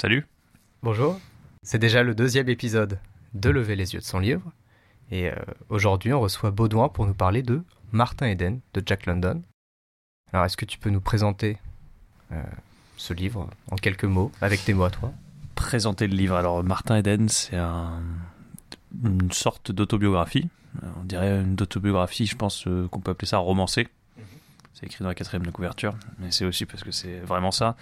Salut. Bonjour. C'est déjà le deuxième épisode de Lever les yeux de son livre. Et euh, aujourd'hui, on reçoit Baudouin pour nous parler de Martin Eden de Jack London. Alors, est-ce que tu peux nous présenter euh, ce livre en quelques mots, avec tes mots à toi? Présenter le livre. Alors, Martin Eden, c'est un, une sorte d'autobiographie. On dirait une autobiographie, je pense euh, qu'on peut appeler ça romancé. C'est écrit dans la quatrième de couverture, mais c'est aussi parce que c'est vraiment ça.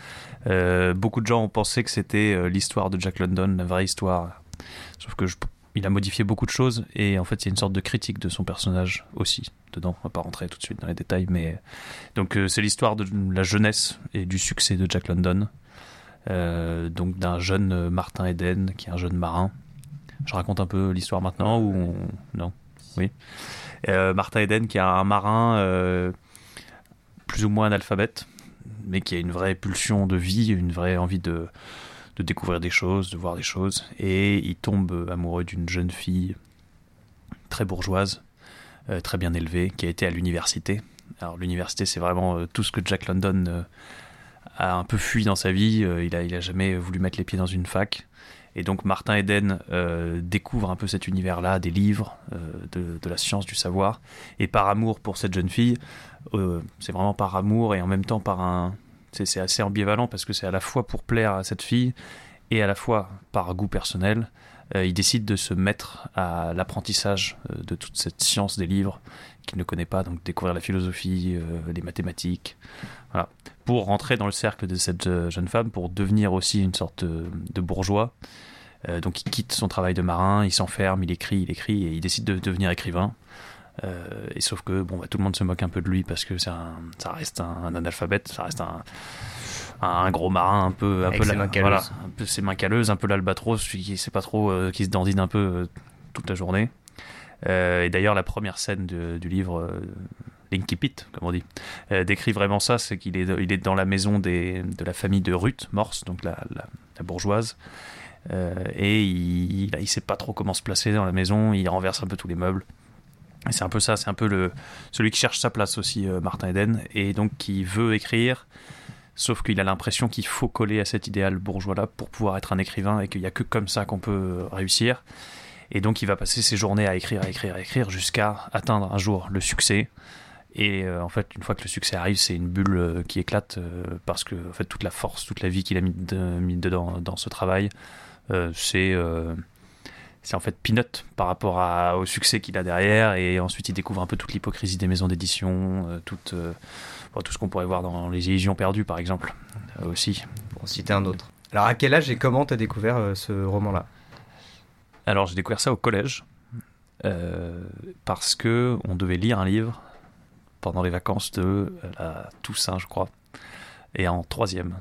Euh, beaucoup de gens ont pensé que c'était euh, l'histoire de Jack London, la vraie histoire. Sauf que il a modifié beaucoup de choses et en fait, c'est une sorte de critique de son personnage aussi dedans. On va pas rentrer tout de suite dans les détails, mais donc euh, c'est l'histoire de la jeunesse et du succès de Jack London. Donc d'un jeune Martin Eden qui est un jeune marin. Je raconte un peu l'histoire maintenant ou on... non? Oui. Martin Eden qui est un marin plus ou moins analphabète, mais qui a une vraie pulsion de vie, une vraie envie de, de découvrir des choses, de voir des choses. Et il tombe amoureux d'une jeune fille très bourgeoise, euh, très bien élevée, qui a été à l'université. Alors l'université, c'est vraiment euh, tout ce que Jack London euh, a un peu fui dans sa vie. Il, a, il a jamais voulu mettre les pieds dans une fac. Et donc Martin Eden découvre un peu cet univers-là, des livres, de, de la science, du savoir. Et par amour pour cette jeune fille, euh, c'est vraiment par amour et en même temps par un... C'est assez ambivalent parce que c'est à la fois pour plaire à cette fille et à la fois par goût personnel. Euh, il décide de se mettre à l'apprentissage euh, de toute cette science des livres qu'il ne connaît pas, donc découvrir la philosophie, les mathématiques, voilà, pour rentrer dans le cercle de cette jeune femme, pour devenir aussi une sorte de, bourgeois. Donc il quitte son travail de marin, il s'enferme, il écrit, il écrit, et il décide de devenir écrivain. Euh, et sauf que bon, bah, tout le monde se moque un peu de lui parce que un, ça reste un, un analphabète, ça reste un, gros marin un peu, un Avec peu ses la- voilà, un peu ses mains calleuses, un peu l'albatros, celui qui sait pas trop, euh, qui se dandine un peu euh, toute la journée. Et d'ailleurs, la première scène de- du livre, l'Inkipit, comme on dit, euh, décrit vraiment ça, c'est qu'il est, il est dans la maison des, de la famille de Ruth Morse, donc la, la, la bourgeoise, euh, et il, il, il sait pas trop comment se placer dans la maison, il renverse un peu tous les meubles. C'est un peu ça, c'est un peu le, celui qui cherche sa place aussi, euh, Martin Eden, et donc qui veut écrire, sauf qu'il a l'impression qu'il faut coller à cet idéal bourgeois-là pour pouvoir être un écrivain, et qu'il n'y a que comme ça qu'on peut réussir. Et donc il va passer ses journées à écrire, à écrire, à écrire, jusqu'à atteindre un jour le succès. Et euh, en fait, une fois que le succès arrive, c'est une bulle euh, qui éclate euh, parce que en fait, toute la force, toute la vie qu'il a mis, mis dedans dans ce travail, euh, c'est euh, c'est en fait peanut par rapport à- au succès qu'il a derrière. Et ensuite, il découvre un peu toute l'hypocrisie des maisons d'édition, euh, toute, euh, bon, tout ce qu'on pourrait voir dans Les Illusions perdues, par exemple, euh, aussi. Pour en citer un autre. Alors, à quel âge et comment t'as découvert euh, ce roman-là? Alors, j'ai découvert ça au collège parce que on devait lire un livre pendant les vacances de la Toussaint, je crois, et en troisième.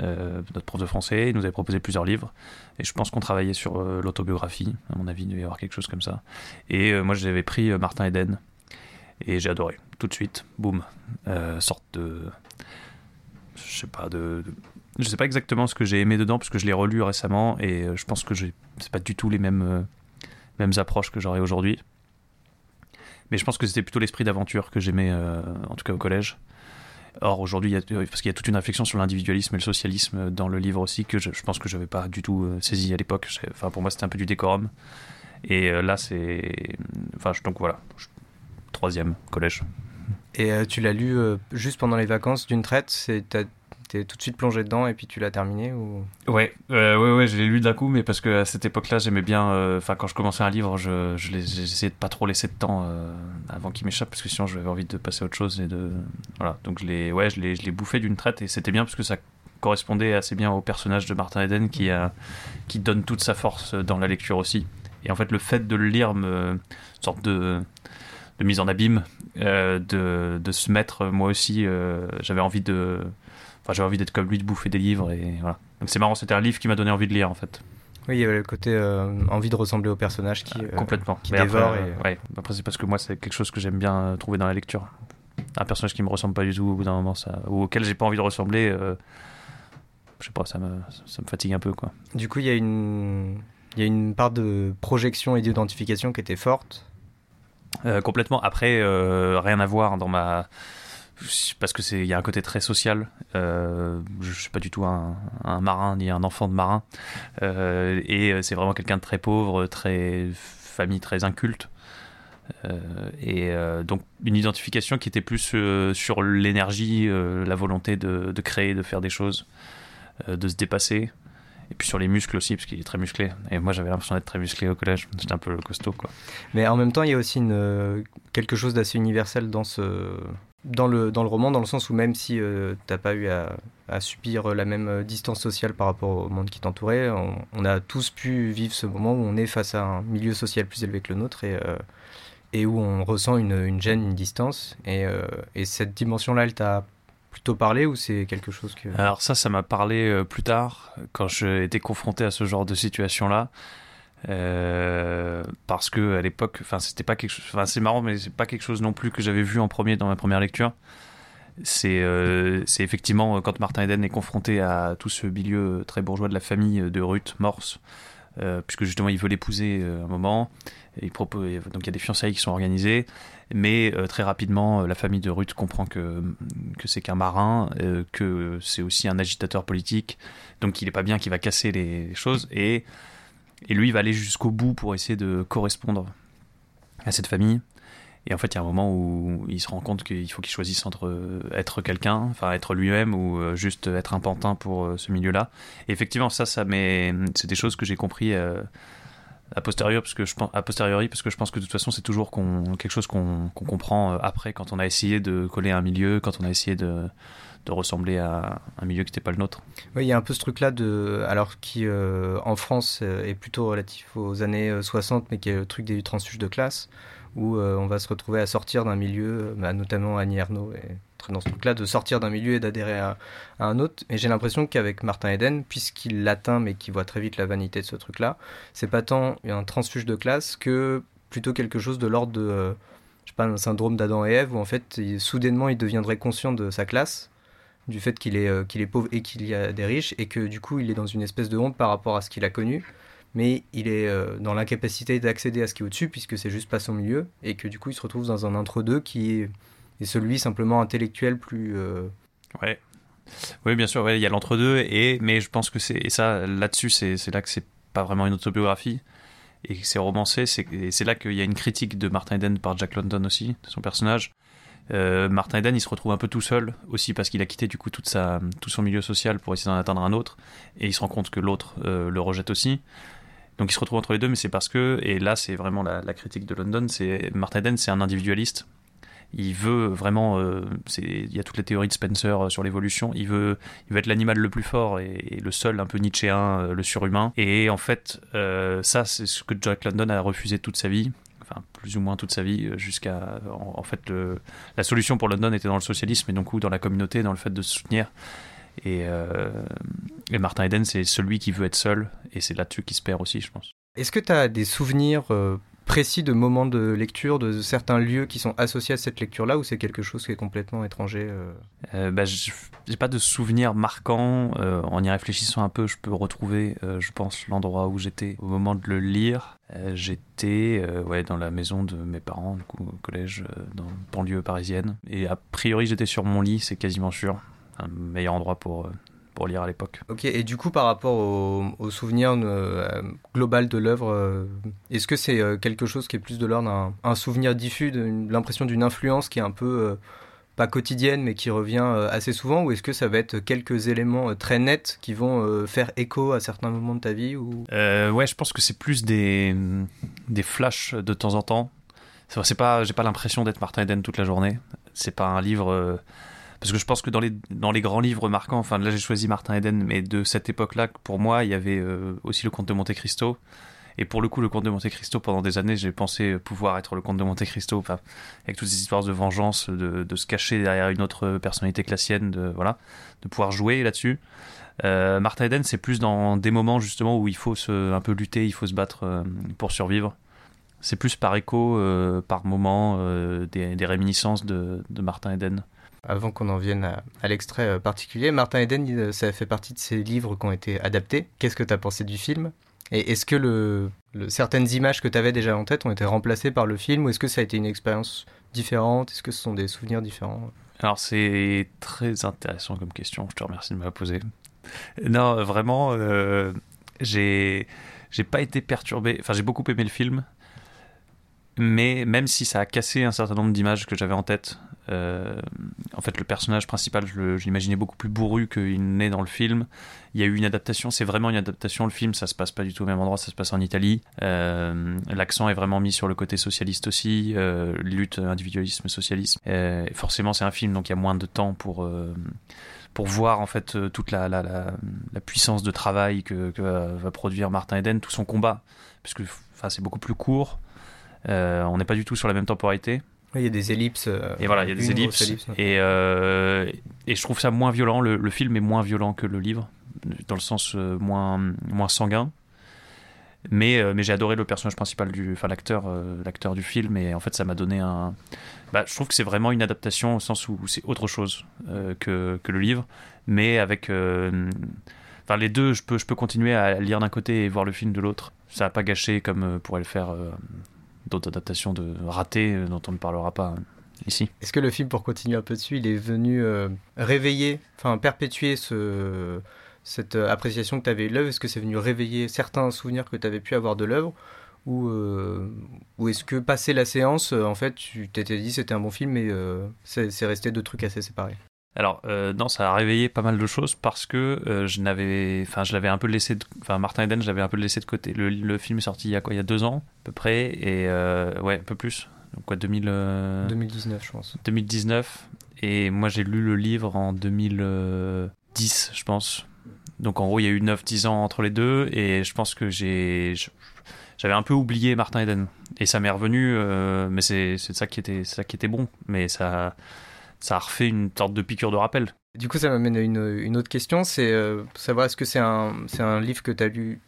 Euh, notre prof de français nous avait proposé plusieurs livres. Et je pense qu'on travaillait sur euh, l'autobiographie. À mon avis il devait y avoir quelque chose comme ça. Et euh, moi j'avais pris Martin Eden. Et j'ai adoré. Tout de suite boum. Sorte de je sais pas de, je sais pas exactement ce que j'ai aimé dedans parce que je l'ai relu récemment. Et je pense que c'est pas du tout les mêmes mêmes approches que j'aurais aujourd'hui. Mais je pense que c'était plutôt l'esprit d'aventure que j'aimais en tout cas au collège Or aujourd'hui, a- parce qu'il y a toute une réflexion sur l'individualisme et le socialisme dans le livre aussi que je, pense que je n'avais pas du tout euh, saisi à l'époque. Enfin, pour moi, c'était un peu du décorum. Et euh, là, c'est, enfin, je- donc voilà, troisième collège. Et euh, tu l'as lu euh, juste pendant les vacances d'une traite Tout de suite plongé dedans et puis tu l'as terminé ou... Ouais, euh, ouais, ouais, je l'ai lu d'un coup, mais parce que à cette époque-là, j'aimais bien. euh, Enfin, quand je commençais un livre, je, je j'essayais de pas trop laisser de temps euh, avant qu'il m'échappe, parce que sinon, j'avais envie de passer à autre chose et de voilà. Donc je l'ai, ouais, je l'ai, je l'ai bouffé d'une traite et c'était bien parce que ça correspondait assez bien au personnage de Martin Eden qui a, qui donne toute sa force dans la lecture aussi. Et en fait, le fait de le lire me sorte de de mise en abîme, de, de se mettre moi aussi. j'avais envie de Enfin, j'avais envie d'être comme lui, de bouffer des livres et voilà. Donc c'est marrant, c'était un livre qui m'a donné envie de lire en fait. Oui, il y avait le côté euh, envie de ressembler au personnage qui... euh, Complètement. qui dévore après, et- euh, ouais. Après c'est parce que moi c'est quelque chose que j'aime bien trouver dans la lecture. Un personnage qui me ressemble pas du tout au bout d'un moment, ça, ou auquel j'ai pas envie de ressembler. euh, je sais pas, ça me, ça me fatigue un peu quoi. Du coup, il y a une... Il y a une part de projection et d'identification qui était forte. Euh, complètement. Après, rien à voir dans ma parce que c'est il y a un côté très social. Euh, je suis pas du tout un, marin ni un enfant de marin, euh, et c'est vraiment quelqu'un de très pauvre, très famille très inculte. et donc une identification qui était plus sur l'énergie, la volonté de, créer, de faire des choses, de se dépasser. Et puis sur les muscles aussi, parce qu'il est très musclé. Et moi, j'avais l'impression d'être très musclé au collège. J'étais un peu costaud, quoi. Mais en même temps, il y a aussi quelque chose d'assez universel dans ce, dans le, dans le roman, dans le sens où même si euh, tu n'as pas eu à, subir la même euh, distance sociale par rapport au monde qui t'entourait, on, a tous pu vivre ce moment où on est face à un milieu social plus élevé que le nôtre et, euh, et où on ressent une, gêne, une distance. Et, et cette dimension-là, elle t'a plutôt parlé ou c'est quelque chose que... Alors ça, ça m'a parlé plus tard, quand j'ai été confronté à ce genre de situation-là. Euh, parce que à l'époque, enfin c'était pas quelque chose, enfin c'est marrant, mais c'est pas quelque chose non plus que j'avais vu en premier dans ma première lecture. C'est euh, effectivement quand Martin Eden est confronté à tout ce milieu très bourgeois de la famille de Ruth Morse, euh, puisque justement il veut l'épouser un moment. il propose, donc il y a des fiançailles qui sont organisées, mais très rapidement la famille de Ruth comprend que que c'est qu'un marin, que c'est aussi un agitateur politique, donc il est pas bien, qu'il va casser les choses et et lui, il va aller jusqu'au bout pour essayer de correspondre à cette famille. Et en fait, il y a un moment où il se rend compte qu'il faut qu'il choisisse entre euh, être quelqu'un, enfin être lui-même, ou euh, juste être un pantin pour euh, ce milieu-là. Et effectivement, ça, ça c'est des choses que j'ai compris a posteriori, parce que je pense, posteriori, parce que je pense que de toute façon, c'est toujours quelque chose qu'on comprend après, quand on a essayé de coller un milieu, quand on a essayé de, de ressembler à un milieu qui n'était pas le nôtre. Oui, il y a un peu ce truc-là, de, alors qui euh, en France euh, est plutôt relatif aux années 60, euh, mais qui est le truc des transfuges de classe, où on va se retrouver à sortir d'un milieu, bah, notamment Annie Ernaux très dans ce truc-là, de sortir d'un milieu et d'adhérer à, un autre. Et j'ai l'impression qu'avec Martin Eden, puisqu'il l'atteint, mais qu'il voit très vite la vanité de ce truc-là, c'est pas tant un transfuge de classe que plutôt quelque chose de l'ordre de je sais pas, un syndrome d'Adam et Ève où en fait, soudainement, il deviendrait conscient de sa classe du fait qu'il est, euh, est pauvre et qu'il y a des riches, et que du coup il est dans une espèce de honte par rapport à ce qu'il a connu, mais il est euh, dans l'incapacité d'accéder à ce qui est au-dessus, puisque c'est juste pas son milieu, et que du coup il se retrouve dans un entre-deux qui est, celui simplement intellectuel plus... Euh, ouais. Oui, bien sûr, il y a l'entre-deux, et, mais je pense que c'est, ça, là-dessus, c'est, là que c'est pas vraiment une autobiographie, et c'est romancé, c'est là qu'il y a une critique de Martin Eden par Jack London aussi, de son personnage, euh, Martin Eden, il se retrouve un peu tout seul aussi parce qu'il a quitté du coup sa, tout son milieu social pour essayer d'en atteindre un autre et il se rend compte que l'autre euh, le rejette aussi. Donc il se retrouve entre les deux, mais c'est parce que, et là c'est vraiment la, critique de London, c'est Martin Eden, c'est un individualiste. Il veut vraiment, euh, il y a toutes les théories de Spencer sur l'évolution. Il veut, il veut être l'animal le plus fort et, le seul, un peu nietzschéen, le surhumain. Et en fait, ça c'est ce que Jack London a refusé toute sa vie plus ou moins toute sa vie, euh, jusqu'à en, fait la solution pour London était dans le socialisme et donc dans la communauté, dans le fait de se soutenir. Et, euh, et Martin Eden, c'est celui qui veut être seul, et c'est là-dessus qu'il se perd aussi, je pense. Est-ce que tu as des souvenirs euh, précis de moments de lecture, de certains lieux qui sont associés à cette lecture-là, ou c'est quelque chose qui est complètement étranger euh euh, bah, J'ai pas de souvenirs marquants. Euh, en y réfléchissant un peu, je peux retrouver, je pense, l'endroit où j'étais au moment de le lire. j'étais ouais, dans la maison de mes parents, du coup, au collège, dans la banlieue parisienne. Et a priori, j'étais sur mon lit, c'est quasiment sûr. Un meilleur endroit pour pour lire à l'époque. Ok, et du coup, par rapport au, souvenir euh, global de l'œuvre, euh, est-ce que c'est euh, quelque chose qui est plus de l'ordre d'un un souvenir diffus, l'impression d'une influence qui est un peu pas quotidienne, mais qui revient assez souvent, ou est-ce que ça va être quelques éléments très nets qui vont faire écho à certains moments de ta vie ou... Ouais, je pense que c'est plus des, des flashs de temps en temps. C'est pas, j'ai pas l'impression d'être Martin Eden toute la journée. C'est pas un livre parce que je pense que dans les, dans les grands livres marquants, enfin là j'ai choisi Martin Eden, mais de cette époque-là, pour moi, il y avait euh, aussi le Comte de Monte Cristo. Et pour le coup, le Comte de Monte Cristo, pendant des années, j'ai pensé pouvoir être le Comte de Monte Cristo, avec toutes ces histoires de vengeance, de, de, se cacher derrière une autre personnalité classienne, de, voilà, de pouvoir jouer là-dessus. Euh, Martin Eden, c'est plus dans des moments justement où il faut se, un peu lutter, il faut se battre euh, pour survivre. C'est plus par écho, par moment, des, des, réminiscences de, de Martin Eden avant qu'on en vienne à, l'extrait euh, particulier, Martin Eden, euh, ça fait partie de ces livres qui ont été adaptés. Qu'est-ce que tu as pensé du film? Et est-ce que certaines images que tu avais déjà en tête ont été remplacées par le film? Ou est-ce que ça a été une expérience différente? Est-ce que ce sont des souvenirs différents? Alors c'est très intéressant comme question, je te remercie de me la poser. Non, vraiment, euh, j'ai pas été perturbé, enfin j'ai beaucoup aimé le film, mais même si ça a cassé un certain nombre d'images que j'avais en tête, euh, en fait le personnage principal, je l'imaginais beaucoup plus bourru qu'il n'est dans le film. Il y a eu une adaptation, c'est vraiment une adaptation. Le film, ça se passe pas du tout au même endroit, ça se passe en Italie. Euh, L'accent est vraiment mis sur le côté socialiste aussi, euh, lutte, individualisme, socialisme. Forcément, c'est un film, donc il y a moins de temps pour pour voir en fait toute la, la, puissance de travail que, que va produire Martin Eden, tout son combat, puisque enfin c'est beaucoup plus court. On n'est pas du tout sur la même temporalité. Il y a des ellipses. Euh, et voilà, il y a des ellipses. ouais. et, euh, et je trouve ça moins violent. Le, le, film est moins violent que le livre, dans le sens euh, moins, moins sanguin. Mais, euh, mais j'ai adoré le personnage principal, du, enfin l'acteur, l'acteur du film. Et en fait, ça m'a donné un. Bah, je trouve que c'est vraiment une adaptation au sens où c'est autre chose que, que le livre, mais avec. Enfin, les deux, je peux, je peux continuer à lire d'un côté et voir le film de l'autre. Ça n'a pas gâché comme pourrait le faire d'autres adaptations de ratées dont on ne parlera pas ici. Est-ce que le film, pour continuer un peu dessus, il est venu euh, réveiller, enfin perpétuer ce, cette appréciation que tu avais de l'œuvre? Est-ce que c'est venu réveiller certains souvenirs que tu avais pu avoir de l'œuvre? Ou, euh, est-ce que passé la séance, euh, en fait, tu t'étais dit c'était un bon film, mais euh, c'est resté deux trucs assez séparés? Alors euh, non, ça a réveillé pas mal de choses parce que euh, je n'avais, enfin je l'avais un peu laissé, enfin Martin Eden, je l'avais un peu laissé de côté. Le, le, film est sorti il y a quoi, il y a deux ans à peu près, et euh, ouais, un peu plus. Donc quoi, 2000, 2019, je pense. 2019, et moi j'ai lu le livre en 2010, je pense. Donc en gros, il y a eu 9-10 ans entre les deux, et je pense que j'ai, j'avais un peu oublié Martin Eden, et ça m'est revenu, mais c'est ça qui était, ça qui était bon, mais ça ça a refait une sorte de piqûre de rappel. Du coup, ça m'amène à une, une, autre question, c'est euh, savoir est-ce que c'est un, un livre que tu as lu,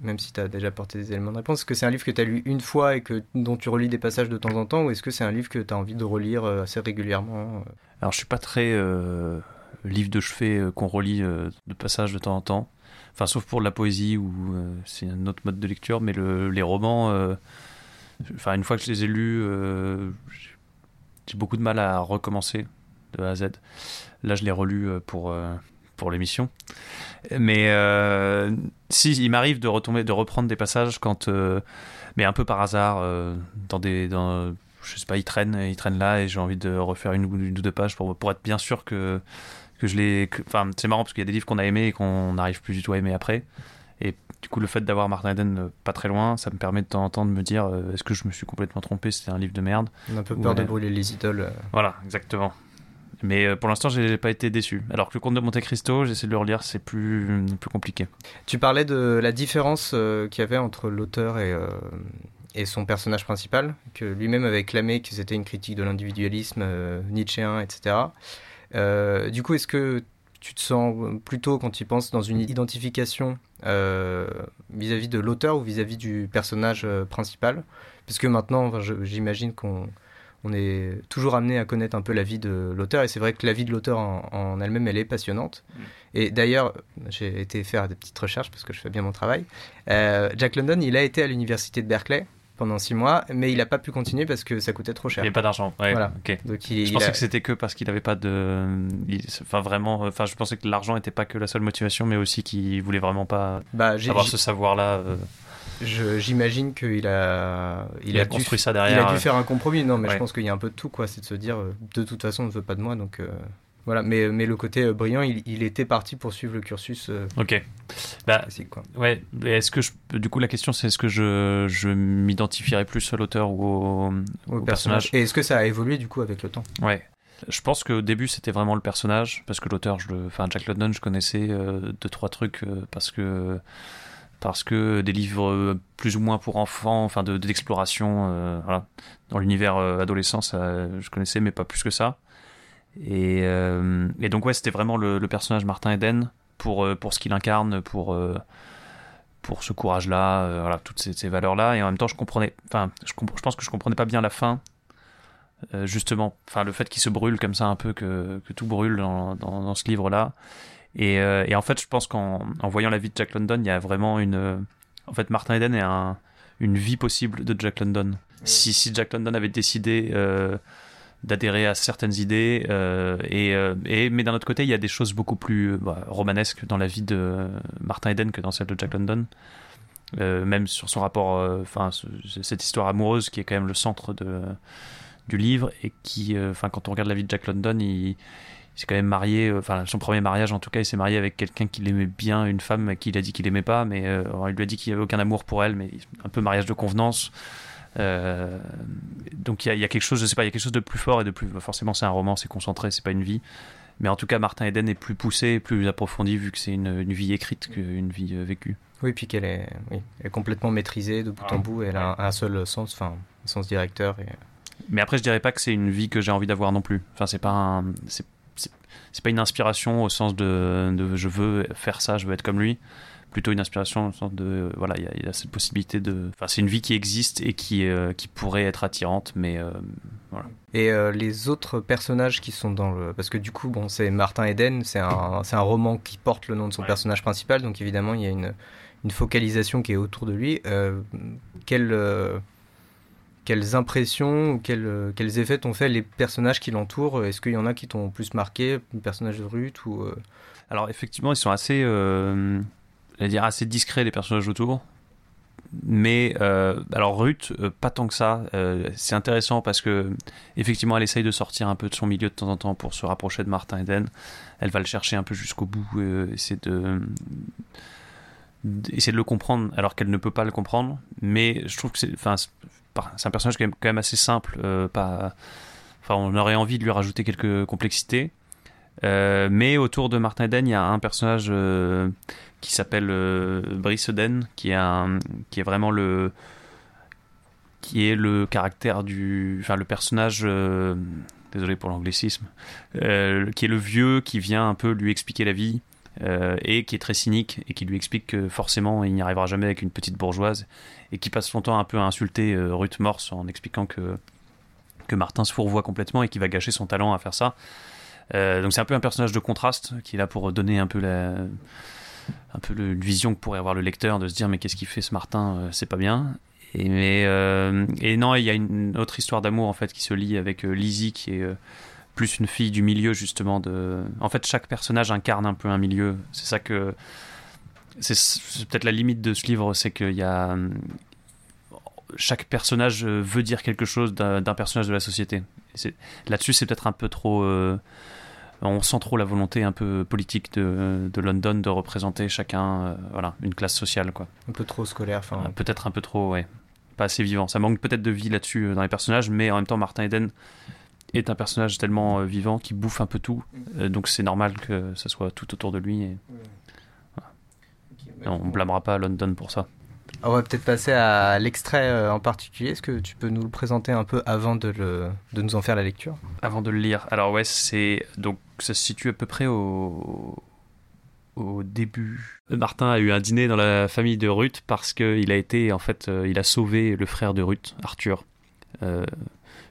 même si tu as déjà apporté des éléments de réponse, est-ce que c'est un livre que tu as lu une fois et que, dont tu relis des passages de temps en temps, ou est-ce que c'est un livre que tu as envie de relire euh, assez régulièrement Alors, je suis pas très euh, livre de chevet euh, qu'on relit euh, de passages de temps en temps, enfin, sauf pour de la poésie euh, c'est un autre mode de lecture, mais le, les romans, enfin, une fois que je les ai lus, j'ai beaucoup de mal à recommencer de A à Z. Là, je l'ai relu pour, euh, pour l'émission. Mais euh, si, il m'arrive de retomber, de reprendre des passages quand, euh, mais un peu par hasard, euh, dans des, dans, je sais pas, il traîne, il traîne là et j'ai envie de refaire une, ou deux pages pour, pour être bien sûr que, que je l'ai. Enfin, c'est marrant parce qu'il y a des livres qu'on a aimés et qu'on n'arrive plus du tout à aimer après. Et du coup, le fait d'avoir Martin Eden pas très loin, ça me permet de temps en temps de me dire euh, est-ce que je me suis complètement trompé C'était un livre de merde? On a un peu peur de brûler les idoles. euh. Voilà, exactement. Mais euh, pour l'instant, j'ai pas été déçu. Alors que le Comte de Monte Cristo, j'essaie de le relire, c'est plus, plus compliqué. Tu parlais de la différence euh, qu'il y avait entre l'auteur et, euh, et son personnage principal, que lui-même avait clamé que c'était une critique de l'individualisme nietzschéen, etc. Du coup, est-ce que tu te sens plutôt, quand tu penses, dans une identification vis-à-vis de l'auteur ou vis-à-vis du personnage principal? Parce que maintenant, j'imagine qu'on on est toujours amené à connaître un peu la vie de l'auteur, et c'est vrai que la vie de l'auteur en, en elle-même, elle est passionnante. Mm. Et d'ailleurs, j'ai été faire des petites recherches parce que je fais bien mon travail. Euh, Jack London, il a été à l'université de Berkeley pendant six mois, mais il n'a pas pu continuer parce que ça coûtait trop Il cher. n'y avait pas d'argent. Ouais, Voilà. ok. Donc il, Je il pensais a- que c'était que parce qu'il n'avait pas de. il- Enfin, vraiment. Enfin, je pensais que l'argent n'était pas que la seule motivation, mais aussi qu'il voulait vraiment pas bah, avoir ce savoir-là. euh, j'imagine qu'il a, il, il, a, a dû, construit ça il derrière. a dû euh, faire un compromis. Non, mais je pense qu'il y a un peu de tout, quoi. C'est de se dire, euh, de toute façon, on ne veut pas de moi, donc euh, voilà. Mais, mais le côté brillant, il, il était parti pour suivre le cursus euh, Ok. Bah, quoi. ouais. Est-ce que je. Du coup, la question, c'est est-ce que je, je m'identifierais plus à l'auteur ou au, Au au personnage. personnage? Et est-ce que ça a évolué du coup avec le temps? Ouais. Je pense qu'au début, c'était vraiment le personnage, parce que l'auteur, enfin, Jack London, je connaissais euh, deux, trois trucs, euh, parce que, parce que des livres euh, plus ou moins pour enfants, enfin, de, d'exploration, euh. Dans l'univers euh, adolescent, je connaissais, mais pas plus que ça. Et, euh, donc, ouais, c'était vraiment le, personnage Martin Eden, pour, pour ce qu'il incarne, pour, pour ce courage-là, toutes ces, valeurs-là. Et en même temps, je comprenais, enfin, je, je pense que je comprenais pas bien la fin, justement, enfin le fait qu'il se brûle comme ça un peu, que, que tout brûle dans, dans ce livre-là. Et, euh, et en fait, je pense qu'en en voyant la vie de Jack London, il y a vraiment une. euh, En fait, Martin Eden est un, une vie possible de Jack London. Si, Jack London avait décidé euh, d'adhérer à certaines idées. et, mais d'un autre côté, il y a des choses beaucoup plus bah, romanesques dans la vie de Martin Eden que dans celle de Jack London. même sur son rapport, enfin, cette histoire amoureuse qui est quand même le centre de, du livre et qui, enfin, quand on regarde la vie de Jack London, il s'est quand même marié, euh, enfin son premier mariage en tout cas, il s'est marié avec quelqu'un qui l'aimait bien, une femme qui il a dit qu'il aimait pas, mais euh, il lui a dit qu'il n'y avait aucun amour pour elle, mais un peu mariage de convenance. Euh, donc il y, a quelque chose, je sais pas, il y a quelque chose de plus fort et de plus. Forcément, c'est un roman, c'est concentré, c'est pas une vie. Mais en tout cas, Martin Eden est plus poussé, plus approfondi vu que c'est une, vie écrite qu'une vie vécue. Oui, puis qu'elle est, est, complètement maîtrisée de bout en bout. Elle a un, seul sens, enfin, un sens directeur. Et... Mais après, je dirais pas que c'est une vie que j'ai envie d'avoir non plus. Enfin, c'est pas un, c'est pas une inspiration au sens de, je veux faire ça, je veux être comme lui. Plutôt une inspiration au sens de voilà, il y, a cette possibilité de. Enfin, c'est une vie qui existe et qui, euh, qui pourrait être attirante, mais euh, voilà. Et euh, les autres personnages qui sont dans le. Parce que du coup, bon, c'est Martin Eden, c'est un, un roman qui porte le nom de son personnage principal, donc évidemment, il y a une, une focalisation qui est autour de lui. quel quelles impressions ou quels, euh, quels effets t'ont fait les personnages qui l'entourent? Est-ce qu'il y en a qui t'ont plus marqué, le personnage de Ruth ou euh? Alors effectivement, ils sont assez, euh, dire assez discrets les personnages autour. Mais alors Ruth, pas tant que ça. c'est intéressant parce que effectivement, elle essaye de sortir un peu de son milieu de temps en temps pour se rapprocher de Martin Eden. Elle va le chercher un peu jusqu'au bout, essayer de essayer de le comprendre alors qu'elle ne peut pas le comprendre. Mais je trouve que c'est, enfin, c'est un personnage quand même, assez simple. Euh, enfin, on aurait envie de lui rajouter quelques complexités. Euh, mais autour de Martin Eden, il y a un personnage euh, qui s'appelle Brice Eden, qui est, qui est vraiment le qui est le caractère du enfin le personnage désolé pour l'anglicisme qui est le vieux qui vient un peu lui expliquer la vie et qui est très cynique et qui lui explique que forcément il n'y arrivera jamais avec une petite bourgeoise et qui passe son temps un peu à insulter euh, Ruth Morse en expliquant que, que Martin se fourvoie complètement et qu'il va gâcher son talent à faire ça. Euh, donc c'est un peu un personnage de contraste qui est là pour donner un peu la un peu le, vision que pourrait avoir le lecteur de se dire mais qu'est-ce qu'il fait ce Martin euh, c'est pas bien et mais et non il y a une autre histoire d'amour en fait qui se lie avec Lizzie qui est plus une fille du milieu justement de en fait chaque personnage incarne un peu un milieu c'est ça que c'est peut-être la limite de ce livre, c'est qu'il y a chaque personnage veut dire quelque chose d'un personnage de la société. Là-dessus, c'est peut-être un peu trop. Euh, on sent trop la volonté un peu politique de, London de représenter chacun, euh, voilà, une classe sociale, quoi. Un peu trop scolaire, enfin. Euh, peut-être un peu trop, ouais. Pas assez vivant. Ça manque peut-être de vie là-dessus dans les personnages, mais en même temps, Martin Eden est un personnage tellement vivant qui bouffe un peu tout, mm. donc c'est normal que ça soit tout autour de lui. Et on blâmera pas London pour ça. On va peut-être passer à l'extrait euh, en particulier. Est-ce que tu peux nous le présenter un peu avant de, le, de nous en faire la lecture? Avant de le lire. Alors ouais, c'est donc ça se situe à peu près au, au début. Martin a eu un dîner dans la famille de Ruth parce qu'il a été en fait, euh, il a sauvé le frère de Ruth, Arthur. Euh,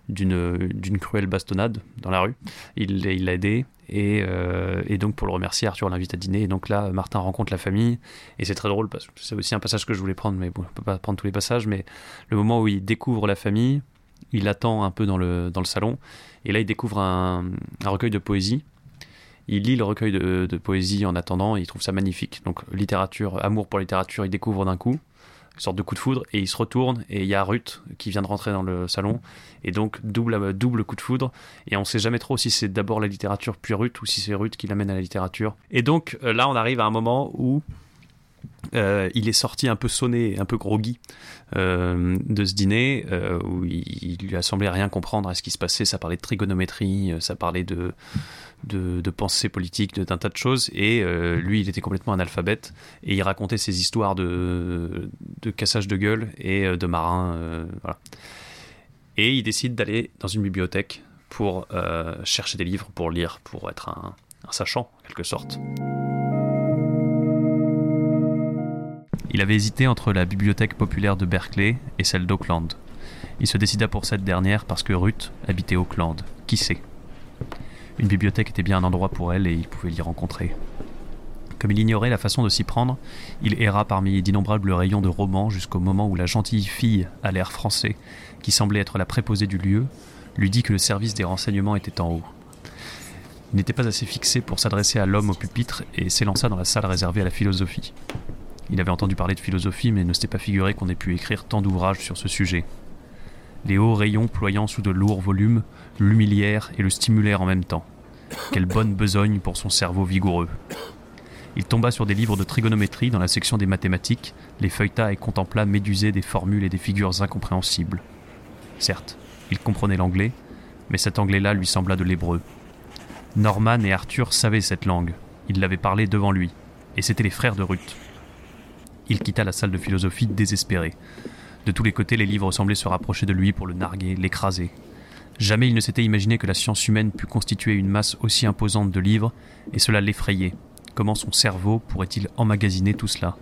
d'une cruelle bastonnade dans la rue. Il l'a aidé euh, et, donc pour le remercier, Arthur l'invite à dîner. Et donc là, Martin rencontre la famille. Et c'est très drôle parce que c'est aussi un passage que je voulais prendre, mais bon, on peut pas prendre tous les passages. Mais le moment où il découvre la famille, il attend un peu dans le, dans le salon. Et là, il découvre un, recueil de poésie. Il lit le recueil de, de, poésie en attendant et il trouve ça magnifique. Donc littérature, amour pour littérature, il découvre d'un coup sorte de coup de foudre, et il se retourne, et il y a Ruth qui vient de rentrer dans le salon, et donc double, coup de foudre, et on sait jamais trop si c'est d'abord la littérature puis Ruth, ou si c'est Ruth qui l'amène à la littérature. Et donc euh, là, on arrive à un moment où euh, il est sorti un peu sonné, un peu groggy euh, de ce dîner, où il, lui a semblé rien comprendre à ce qui se passait. Ça parlait de trigonométrie, ça parlait de, de, de pensée politique, d'un tas de choses. Et lui, il était complètement analphabète. Et il racontait ses histoires de, de cassage de gueule et de marin. voilà. Et il décide d'aller dans une bibliothèque pour chercher des livres, pour lire, pour être un, un sachant, en quelque sorte. Il avait hésité entre la bibliothèque populaire de Berkeley et celle d'Auckland. Il se décida pour cette dernière parce que Ruth habitait Auckland. Qui sait? Une bibliothèque était bien un endroit pour elle et il pouvait l'y rencontrer. Comme il ignorait la façon de s'y prendre, il erra parmi d'innombrables rayons de romans jusqu'au moment où la gentille fille à l'air français, qui semblait être la préposée du lieu, lui dit que le service des renseignements était en haut. Il n'était pas assez fixé pour s'adresser à l'homme au pupitre et s'élança dans la salle réservée à la philosophie. Il avait entendu parler de philosophie mais ne s'était pas figuré qu'on ait pu écrire tant d'ouvrages sur ce sujet. Les hauts rayons ployant sous de lourds volumes l'humilièrent et le stimulèrent en même temps. Quelle bonne besogne pour son cerveau vigoureux. Il tomba sur des livres de trigonométrie dans la section des mathématiques, les feuilleta et contempla médusés des formules et des figures incompréhensibles. Certes, il comprenait l'anglais, mais cet anglais-là lui sembla de l'hébreu. Norman et Arthur savaient cette langue, ils l'avaient parlé devant lui, et c'étaient les frères de Ruth. Il quitta la salle de philosophie désespéré. De tous les côtés, les livres semblaient se rapprocher de lui pour le narguer, l'écraser. Jamais il ne s'était imaginé que la science humaine pût constituer une masse aussi imposante de livres, et cela l'effrayait. Comment son cerveau pourrait-il emmagasiner tout cela?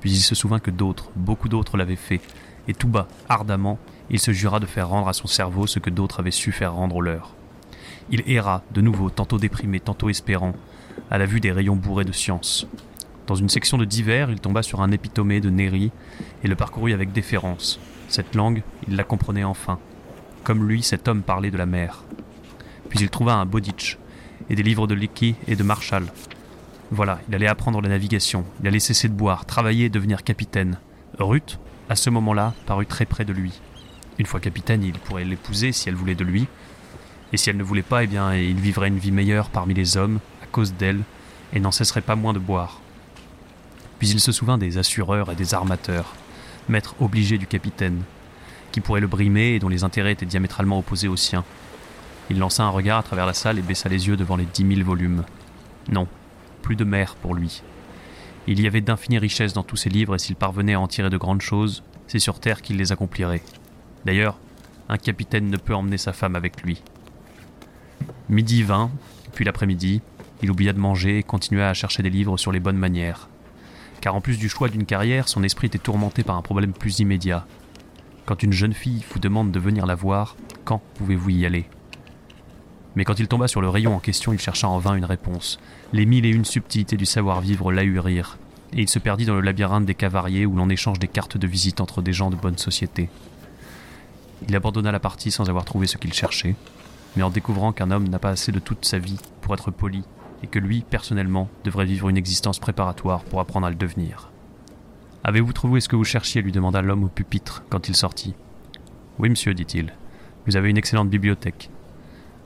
Puis il se souvint que d'autres, beaucoup d'autres l'avaient fait, et tout bas, ardemment, il se jura de faire rendre à son cerveau ce que d'autres avaient su faire rendre au leur. Il erra, de nouveau, tantôt déprimé, tantôt espérant, à la vue des rayons bourrés de science. Dans une section de divers, il tomba sur un épitomé de Néri et le parcourut avec déférence. Cette langue, il la comprenait enfin. Comme lui, cet homme parlait de la mer. Puis il trouva un Bodic et des livres de Lecky et de Marshall. Voilà, il allait apprendre la navigation, il allait cesser de boire, travailler et devenir capitaine. Ruth, à ce moment-là, parut très près de lui. Une fois capitaine, il pourrait l'épouser si elle voulait de lui. Et si elle ne voulait pas, eh bien, il vivrait une vie meilleure parmi les hommes, à cause d'elle, et n'en cesserait pas moins de boire. Puis il se souvint des assureurs et des armateurs, maîtres obligés du capitaine, qui pourraient le brimer et dont les intérêts étaient diamétralement opposés aux siens. Il lança un regard à travers la salle et baissa les yeux devant les dix mille volumes. Non, plus de mer pour lui. Il y avait d'infinies richesses dans tous ces livres et s'il parvenait à en tirer de grandes choses, c'est sur Terre qu'il les accomplirait. D'ailleurs, un capitaine ne peut emmener sa femme avec lui. Midi vint, puis l'après-midi, il oublia de manger et continua à chercher des livres sur les bonnes manières car en plus du choix d'une carrière, son esprit était tourmenté par un problème plus immédiat. Quand une jeune fille vous demande de venir la voir, quand pouvez-vous y aller? Mais quand il tomba sur le rayon en question, il chercha en vain une réponse. Les mille et une subtilités du savoir-vivre l'ahurirent, et il se perdit dans le labyrinthe des cavariers où l'on échange des cartes de visite entre des gens de bonne société. Il abandonna la partie sans avoir trouvé ce qu'il cherchait, mais en découvrant qu'un homme n'a pas assez de toute sa vie pour être poli et que lui, personnellement, devrait vivre une existence préparatoire pour apprendre à le devenir. Avez-vous trouvé ce que vous cherchiez lui demanda l'homme au pupitre quand il sortit. Oui, monsieur, dit-il. Vous avez une excellente bibliothèque.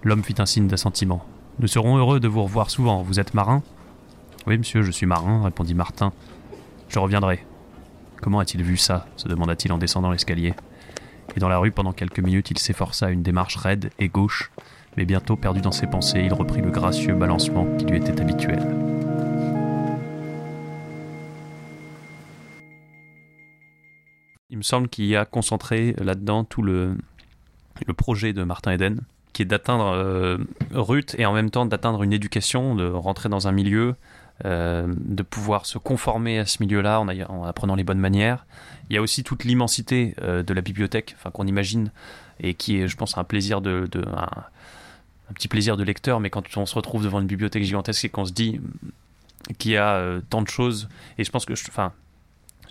L'homme fit un signe d'assentiment. Nous serons heureux de vous revoir souvent. Vous êtes marin? Oui, monsieur, je suis marin, répondit Martin. Je reviendrai. Comment a-t-il vu ça? se demanda-t-il en descendant l'escalier. Et dans la rue, pendant quelques minutes, il s'efforça une démarche raide et gauche, mais bientôt perdu dans ses pensées, il reprit le gracieux balancement qui lui était habituel. Il me semble qu'il y a concentré là-dedans tout le, projet de Martin Eden, qui est d'atteindre euh, Ruth et en même temps d'atteindre une éducation, de rentrer dans un milieu, euh, de pouvoir se conformer à ce milieu-là en, en, apprenant les bonnes manières. Il y a aussi toute l'immensité euh, de la bibliothèque, enfin qu'on imagine et qui est, je pense, un plaisir de, petit plaisir de lecteur, mais quand on se retrouve devant une bibliothèque gigantesque et qu'on se dit qu'il y a tant de choses, et je pense que,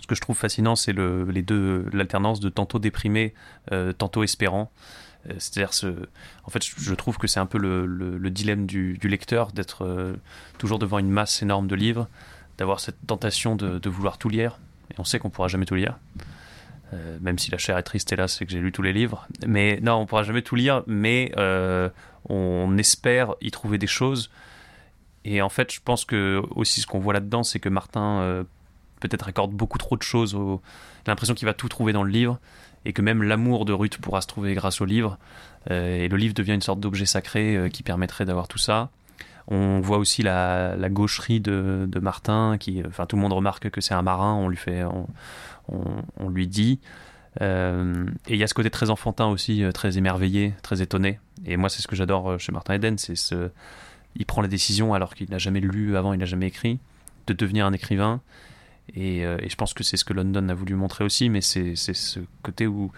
ce que je trouve fascinant, c'est le, les deux, l'alternance de tantôt déprimé, euh, tantôt espérant. Euh, c'est-à-dire, ce, en fait, je trouve que c'est un peu le, le, le dilemme du, lecteur d'être euh, toujours devant une masse énorme de livres, d'avoir cette tentation de, vouloir tout lire, et on sait qu'on pourra jamais tout lire. Même si la chair est triste, hélas, c'est que j'ai lu tous les livres. Mais non, on pourra jamais tout lire, mais on espère y trouver des choses. Et en fait, je pense que aussi ce qu'on voit là-dedans, c'est que Martin peut-être accorde beaucoup trop de choses. Au... L'impression qu'il va tout trouver dans le livre et que même l'amour de Ruth pourra se trouver grâce au livre. Euh, et le livre devient une sorte d'objet sacré euh, qui permettrait d'avoir tout ça. On voit aussi la, gaucherie de, Martin, qui, enfin, tout le monde remarque que c'est un marin. On lui fait, on, lui dit. Euh, et il y a ce côté très enfantin aussi, euh, très émerveillé, très étonné. Et moi, c'est ce que j'adore euh, chez Martin Eden, c'est ce, il prend la décision alors qu'il n'a jamais lu avant, il n'a jamais écrit, de devenir un écrivain. Et, euh, et je pense que c'est ce que London a voulu montrer aussi, mais c'est ce côté où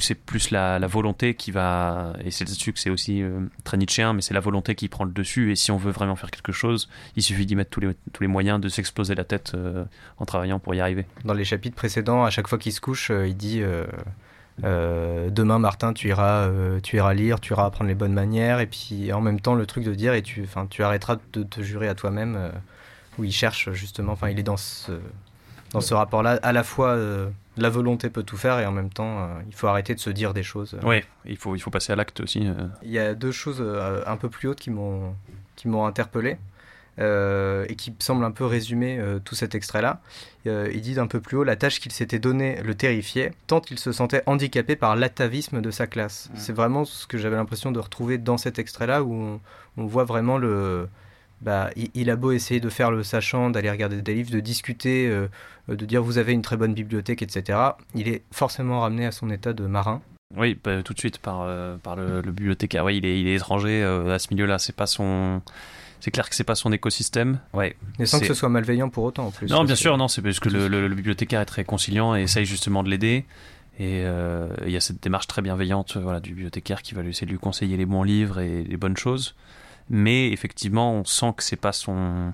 c'est plus la, volonté qui va, et c'est là-dessus que c'est aussi euh, très nietzschéen, mais c'est la volonté qui prend le dessus, et si on veut vraiment faire quelque chose, il suffit d'y mettre tous les, moyens de s'exploser la tête euh, en travaillant pour y arriver. Dans les chapitres précédents, à chaque fois qu'il se couche, euh, il dit demain, Martin, tu iras, tu iras lire, tu iras apprendre les bonnes manières, et puis en même temps, le truc de dire, et tu, tu arrêteras de te jurer à toi-même, où il cherche justement, enfin, il est dans ce, dans ce rapport-là, à la fois la volonté peut tout faire, et en même temps, il faut arrêter de se dire des choses. Oui, il faut, il faut passer à l'acte aussi. Il y a deux choses un peu plus hautes qui m'ont, qui m'ont interpellé. Euh, et qui semble un peu résumer euh, tout cet extrait-là. Euh, il dit d'un peu plus haut la tâche qu'il s'était donnée le terrifiait, tant il se sentait handicapé par l'atavisme de sa classe. C'est vraiment ce que j'avais l'impression de retrouver dans cet extrait-là, où on, voit vraiment le. Bah, il, a beau essayer de faire le sachant, d'aller regarder des livres, de discuter, de dire vous avez une très bonne bibliothèque, etc. Il est forcément ramené à son état de marin. Oui, bah, tout de suite par, par le, bibliothécaire. Oui, il est, il est étranger à ce milieu-là. C'est pas son c'est clair que c'est pas son écosystème. Ouais. Et sans que ce soit malveillant pour autant en plus. Non, bien sûr, non, c'est parce que le, bibliothécaire est très conciliant et essaye justement de l'aider. Et euh, il y a cette démarche très bienveillante voilà, du bibliothécaire qui va essayer de lui conseiller les bons livres et les bonnes choses. Mais effectivement, on sent que c'est pas son.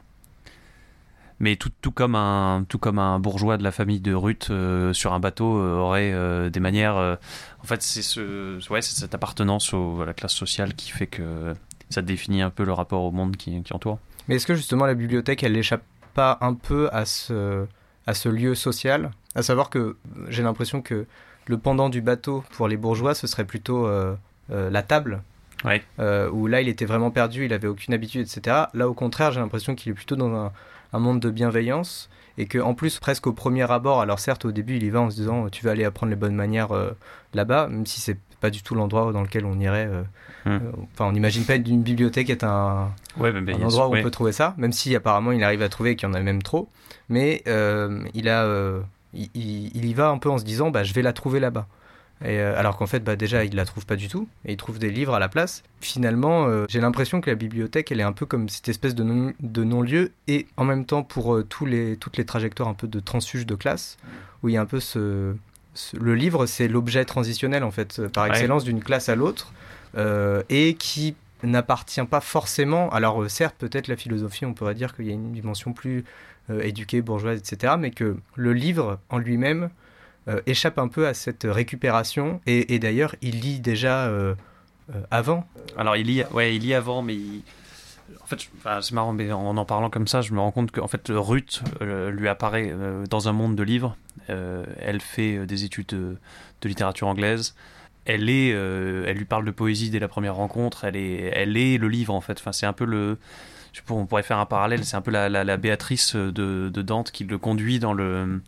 Mais tout, tout, comme un, tout comme un bourgeois de la famille de Ruth euh, sur un bateau euh, aurait des manières. en fait, c'est ce, ouais, cette appartenance à la classe sociale qui fait que ça définit un peu le rapport au monde qui, entoure. Mais est-ce que justement la bibliothèque, elle n'échappe pas un peu à ce, à ce lieu social? À savoir que j'ai l'impression que le pendant du bateau pour les bourgeois, ce serait plutôt euh, euh, la table. Ouais. Euh, où là, il était vraiment perdu, il avait aucune habitude, etc. Là, au contraire, j'ai l'impression qu'il est plutôt dans un, un monde de bienveillance et que en plus presque au premier abord alors certes au début il y va en se disant tu vas aller apprendre les bonnes manières là-bas même si c'est pas du tout l'endroit dans lequel on irait Hmm. Euh, enfin, on n'imagine pas une bibliothèque être un, endroit où on peut trouver ça, même si apparemment il arrive à trouver qu'il y en a même trop. Mais euh, il, a, euh, il, y va un peu en se disant bah, je vais la trouver là-bas. Et, alors qu'en fait, bah, déjà, il la trouve pas du tout, et il trouve des livres à la place. Finalement, j'ai l'impression que la bibliothèque, elle est un peu comme cette espèce de, non, de non-lieu, et en même temps pour tous les, toutes les trajectoires un peu de transfuge de classe, où il y a un peu ce... le livre, c'est l'objet transitionnel, en fait, par excellence, d'une classe à l'autre. Euh, et qui n'appartient pas forcément. Alors euh, certes, peut-être la philosophie, on pourrait dire qu'il y a une dimension plus euh, éduquée, bourgeoise, etc. Mais que le livre en lui-même échappe un peu à cette récupération. Et, d'ailleurs, il lit déjà avant. Alors il lit, ouais, il lit avant, mais en fait, c'est marrant, mais en en parlant comme ça, je me rends compte qu'en fait, Ruth lui apparaît dans un monde de livres. elle fait des études de littérature anglaise elle est, euh, elle lui parle de poésie dès la première rencontre. Elle est, elle est le livre en fait. Enfin, c'est un peu le, on pourrait faire un parallèle. C'est un peu la, Béatrice de, Dante qui le conduit dans le,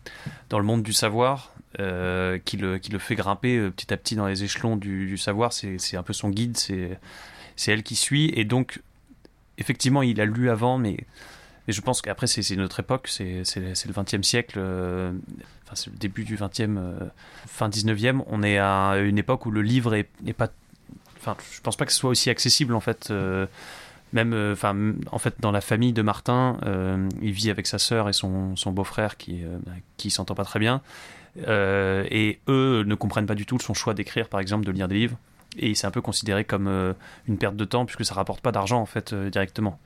dans le monde du savoir, euh, qui, le, qui le fait grimper euh, petit à petit dans les échelons du, savoir. C'est un peu son guide. C'est, elle qui suit. Et donc, effectivement, il a lu avant, mais je pense qu'après, c'est notre époque, c'est le 20e siècle, euh, enfin, c'est le début du 20e, euh, fin 19e. On est à une époque où le livre est, pas. Enfin, je pense pas que ce soit aussi accessible, en fait. Euh, même, enfin, en fait, dans la famille de Martin, il vit avec sa sœur et son, son beau-frère qui, qui s'entend pas très bien. Et eux ne comprennent pas du tout son choix d'écrire, par exemple, de lire des livres. Et c'est un peu considéré comme une perte de temps puisque ça rapporte pas d'argent en fait directement.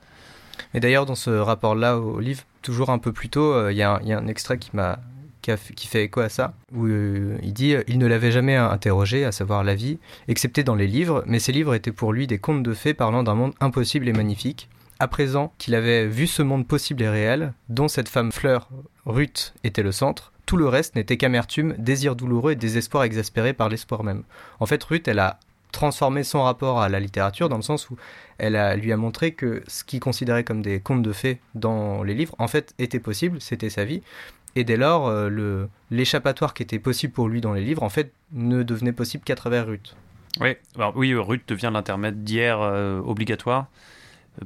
Et d'ailleurs, dans ce rapport-là au livre, toujours un peu plus tôt, euh, il y, a un extrait qui fait écho à ça, où euh, il dit il ne l'avait jamais interrogé, à savoir la vie, excepté dans les livres, mais ces livres étaient pour lui des contes de fées parlant d'un monde impossible et magnifique. À présent qu'il avait vu ce monde possible et réel, dont cette femme fleur, Ruth, était le centre, tout le reste n'était qu'amertume, désir douloureux et désespoir exaspéré par l'espoir même. En fait, Ruth, elle a transformé son rapport à la littérature dans le sens où elle lui a montré que ce qu'il considérait comme des contes de fées dans les livres, en fait, était possible, c'était sa vie. Et dès lors, euh, l'échappatoire qui était possible pour lui dans les livres, en fait, ne devenait possible qu'à travers Ruth. Oui, oui, Ruth devient l'intermédiaire euh, obligatoire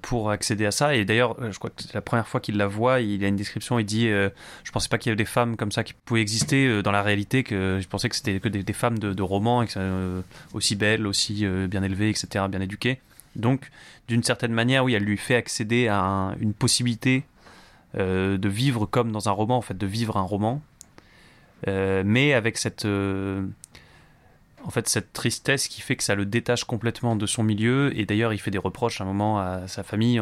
pour accéder à ça. Et d'ailleurs, euh, je crois que c'est la première fois qu'il la voit, il a une description, il dit Je Je pensais pas qu'il y avait des femmes comme ça qui pouvaient exister dans la réalité, que je pensais que c'était que des, femmes de, de romans, aussi belles, aussi bien élevées, etc., bien éduquées. Donc, d'une certaine manière, oui, elle lui fait accéder à une possibilité euh, de vivre comme dans un roman, en fait, de vivre un roman, euh, mais avec cette, euh, en fait, cette tristesse qui fait que ça le détache complètement de son milieu. Et d'ailleurs, il fait des reproches à un moment à sa famille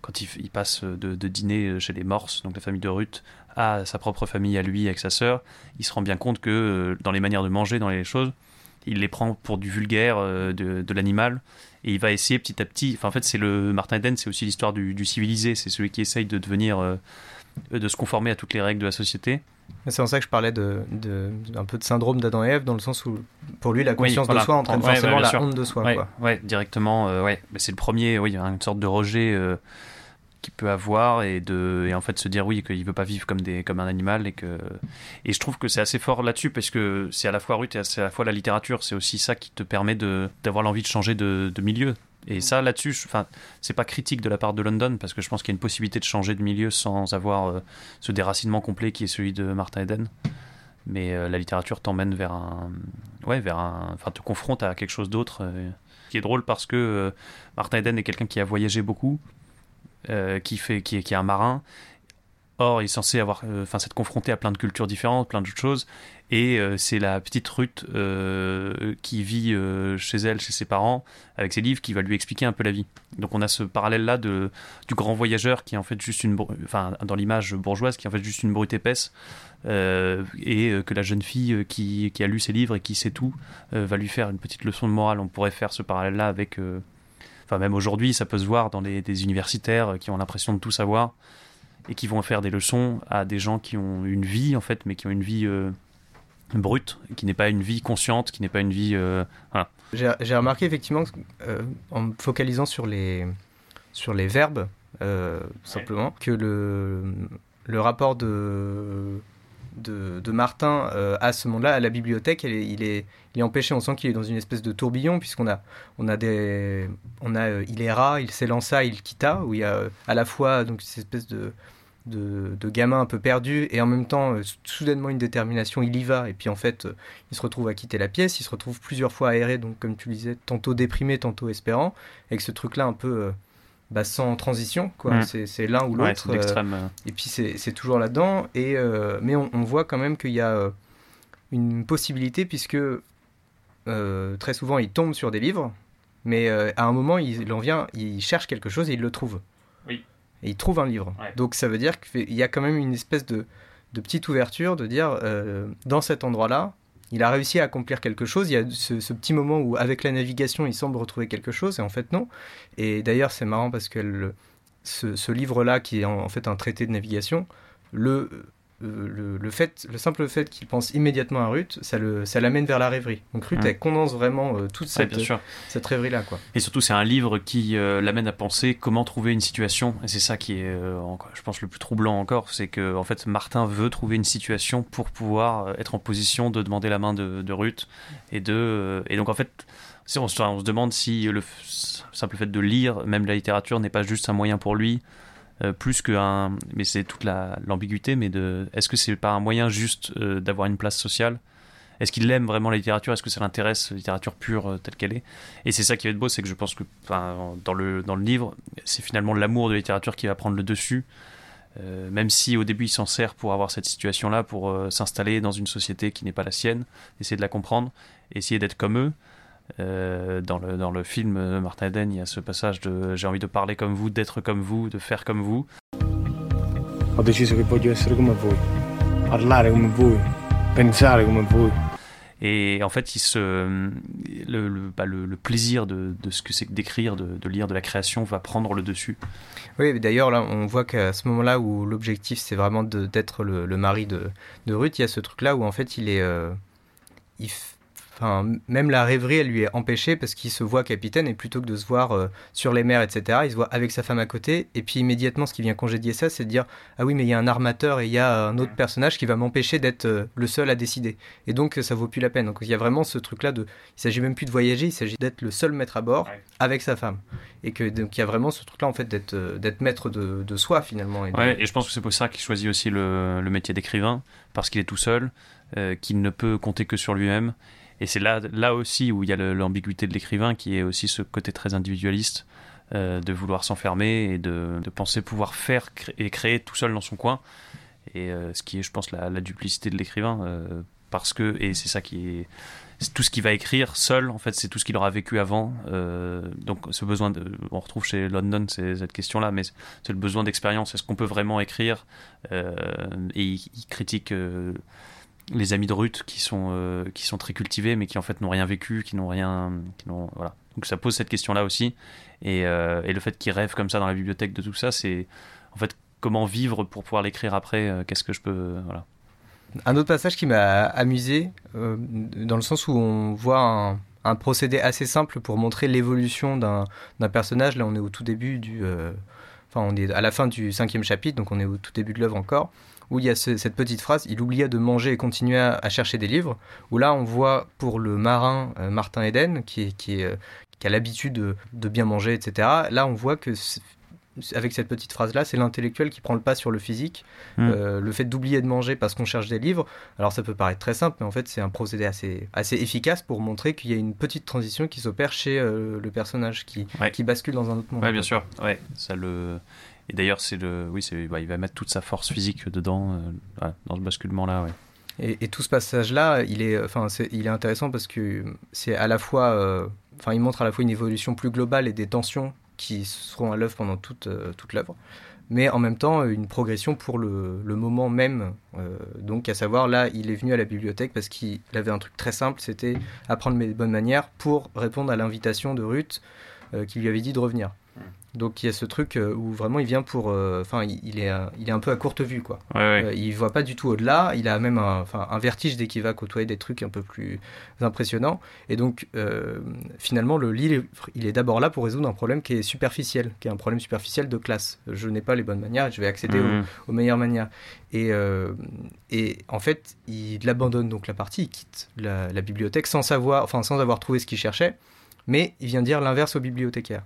quand il, passe de, dîner chez les Morses, donc la famille de Ruth, à sa propre famille, à lui, avec sa sœur. Il se rend bien compte que dans les manières de manger, dans les choses, il les prend pour du vulgaire de, de l'animal et il va essayer petit à petit. Enfin, en fait, c'est le Martin Eden, c'est aussi l'histoire du, du, civilisé. C'est celui qui essaye de devenir, de se conformer à toutes les règles de la société. C'est en ça que je parlais de, de, un peu de syndrome d'Adam et Ève, dans le sens où, pour lui, la conscience de soi entraîne forcément la honte de soi. Ouais, quoi. ouais directement. Euh, ouais. c'est le premier, oui, il y a une sorte de rejet euh, qu'il peut avoir et, de, et en fait se dire oui, qu'il veut pas vivre comme, des, comme un animal. Et, que, et je trouve que c'est assez fort là-dessus parce que c'est à la fois Ruth et c'est à la fois la littérature. C'est aussi ça qui te permet d'avoir l'envie de changer de, de milieu. Et ça, là-dessus, enfin, c'est pas critique de la part de London parce que je pense qu'il y a une possibilité de changer de milieu sans avoir euh, ce déracinement complet qui est celui de Martin Eden. Mais euh, la littérature t'emmène vers un, ouais, vers un, enfin, te confronte à quelque chose d'autre. Euh, qui est drôle parce que Martin Eden est quelqu'un qui a voyagé beaucoup, qui fait, qui est, qui est un marin. Or, il est censé avoir, enfin, s'être confronté à plein de cultures différentes, plein d'autres choses. Et euh, c'est la petite Ruth euh, qui vit euh, chez elle, chez ses parents, avec ses livres, qui va lui expliquer un peu la vie. Donc on a ce parallèle-là de, du grand voyageur qui est en fait juste une, enfin dans l'image bourgeoise, qui est en fait juste une brute épaisse, et que la jeune fille qui, a lu ses livres et qui sait tout va lui faire une petite leçon de morale. On pourrait faire ce parallèle-là avec, enfin même aujourd'hui, ça peut se voir dans des universitaires qui ont l'impression de tout savoir et qui vont faire des leçons à des gens qui ont une vie en fait, mais qui ont une vie brute, qui n'est pas une vie consciente, qui n'est pas une vie. Euh. J'ai remarqué effectivement, euh, en me focalisant sur les, sur les verbes, euh, simplement, que le, le rapport de, de, Martin à ce monde-là, à la bibliothèque, il est, il est, il est empêché. On sent qu'il est dans une espèce de tourbillon, puisqu'on a, on a des. On a, il est rat, il s'élança, il quitta, où il y a à la fois donc, cette espèce de de, de, gamin un peu perdu et en même temps euh, soudainement une détermination, il y va et puis en fait euh, il se retrouve à quitter la pièce, il se retrouve plusieurs fois aéré, donc comme tu disais, tantôt déprimé, tantôt espérant, avec ce truc-là un peu euh, bah, sans transition, quoi. Mm. C'est l'un ou l'autre. et puis c'est toujours là-dedans, et mais on, voit quand même qu'il y a une possibilité puisque très souvent il tombe sur des livres, mais à un moment il, il en vient, il cherche quelque chose et il le trouve et il trouve un livre. Donc ça veut dire qu'il y a quand même une espèce de, de petite ouverture de dire euh, dans cet endroit-là, il a réussi à accomplir quelque chose. Il y a ce, petit moment où avec la navigation, il semble retrouver quelque chose et en fait non. Et d'ailleurs c'est marrant parce que ce, livre-là, qui est en, fait un traité de navigation, le euh, le, fait, le simple fait qu'il pense immédiatement à Ruth, ça, le, ça l'amène vers la rêverie. Donc Ruth, elle condense vraiment euh, toute cette, cette rêverie-là. Quoi. Et surtout, c'est un livre qui euh, l'amène à penser comment trouver une situation. Et c'est ça qui est, je pense, le plus troublant encore. C'est que, en fait, Martin veut trouver une situation pour pouvoir être en position de demander la main de, de Ruth. Et, de, et donc, en fait, on se, on se demande si le simple fait de lire, même la littérature, n'est pas juste un moyen pour lui euh, plus qu'un. Mais c'est toute l'ambiguïté, mais de. Est-ce que c'est pas un moyen juste euh, d'avoir une place sociale? Est-ce qu'il aime vraiment la littérature? Est-ce que ça l'intéresse, littérature pure euh, telle qu'elle est? Et c'est ça qui va être beau, c'est que je pense que dans, le, dans le livre, c'est finalement l'amour de la littérature qui va prendre le dessus. même si au début il s'en sert pour avoir cette situation-là, pour s'installer dans une société qui n'est pas la sienne, essayer de la comprendre, essayer d'être comme eux, euh, dans, le, dans le film Martin Eden, il y a ce passage de j'ai envie de parler comme vous, d'être comme vous, de faire comme vous. Ho deciso che voglio essere come voi, parlare come voi, pensare come voi. Et en fait, il se, le, le, bah, le, le plaisir de, de, ce que c'est d'écrire, de, de, lire, de la création va prendre le dessus. Oui, d'ailleurs, là, on voit qu'à ce moment-là où l'objectif c'est vraiment d'être le, le, mari de, de Ruth, il y a ce truc-là où en fait il est. Euh, il Enfin, même la rêverie, elle lui est empêchée parce qu'il se voit capitaine et plutôt que de se voir euh, sur les mers, etc., il se voit avec sa femme à côté. Et puis immédiatement, ce qui vient congédier ça, c'est de dire Ah oui, mais il y a un armateur et il y a un autre personnage qui va m'empêcher d'être euh, le seul à décider. Et donc, ça vaut plus la peine. Donc, il y a vraiment ce truc-là de. Il s'agit même plus de voyager, il s'agit d'être le seul maître à bord avec sa femme. Et que donc, il y a vraiment ce truc-là, en fait, d'être euh, d'être maître de, de, soi finalement. Et, ouais, et je pense que c'est pour ça qu'il choisit aussi le, le métier d'écrivain, parce qu'il est tout seul, qu'il ne peut compter que sur lui-même et c'est là, là aussi où il y a l'ambiguïté de l'écrivain, qui est aussi ce côté très individualiste, euh, de vouloir s'enfermer et de, penser pouvoir faire et créer tout seul dans son coin. Et euh, ce qui est, je pense, la, duplicité de l'écrivain. Euh, parce que, et c'est ça qui est, tout ce qu'il va écrire seul, en fait, c'est tout ce qu'il aura vécu avant. donc, ce besoin de, on retrouve chez London cette question-là, mais c'est le besoin d'expérience. Est-ce qu'on peut vraiment écrire? Et il, il critique les amis de Ruth qui sont, qui sont très cultivés, mais qui en fait n'ont rien vécu, qui n'ont rien. Qui voilà. Donc ça pose cette question-là aussi. Et, et le fait qu'ils rêvent comme ça dans la bibliothèque de tout ça, c'est en fait comment vivre pour pouvoir l'écrire après. Qu'est-ce que je peux. Voilà. Un autre passage qui m'a amusé, dans le sens où on voit un, un procédé assez simple pour montrer l'évolution d'un personnage. Là, on est au tout début du. Euh, enfin, on est à la fin du cinquième chapitre, donc on est au tout début de l'œuvre encore, où il y a cette petite phrase Il oublia de manger et continuait à, chercher des livres. Où là, on voit pour le marin euh, Martin Eden, qui, qui, euh, qui a l'habitude de, de, bien manger, etc. Là, on voit que avec cette petite phrase-là, c'est l'intellectuel qui prend le pas sur le physique. Hmm. Euh, le fait d'oublier de manger parce qu'on cherche des livres, alors ça peut paraître très simple, mais en fait c'est un procédé assez, assez efficace pour montrer qu'il y a une petite transition qui s'opère chez euh, le personnage, qui, qui bascule dans un autre monde. Oui, bien sûr. Ouais, ça le... Et d'ailleurs, c'est le... oui, c'est... il va mettre toute sa force physique dedans, euh, dans ce basculement-là. Ouais. Et, tout ce passage-là, il est, enfin, il est intéressant parce que c'est à la fois, enfin, il montre à la fois une évolution plus globale et des tensions qui seront à l'œuvre pendant toute, euh, toute l'œuvre, mais en même temps une progression pour le, le moment même. Euh, donc à savoir, là, il est venu à la bibliothèque parce qu'il avait un truc très simple, c'était apprendre mes bonnes manières pour répondre à l'invitation de Ruth euh, qui lui avait dit de revenir. Donc il y a ce truc euh, où vraiment il vient pour, euh, enfin il, est, il est un peu à courte vue quoi. Ouais, ouais. Euh, il voit pas du tout au-delà. Il a même un, un vertige dès qu'il va côtoyer des trucs un peu plus impressionnants. Et donc finalement le livre il est d'abord là pour résoudre un problème qui est superficiel, qui est un problème superficiel de classe. Je n'ai pas les bonnes manières, je vais accéder mhm. aux, meilleures manières. Et, et en fait il abandonne donc la partie, il quitte la, la bibliothèque sans savoir, enfin sans avoir trouvé ce qu'il cherchait. Mais il vient dire l'inverse au bibliothécaire.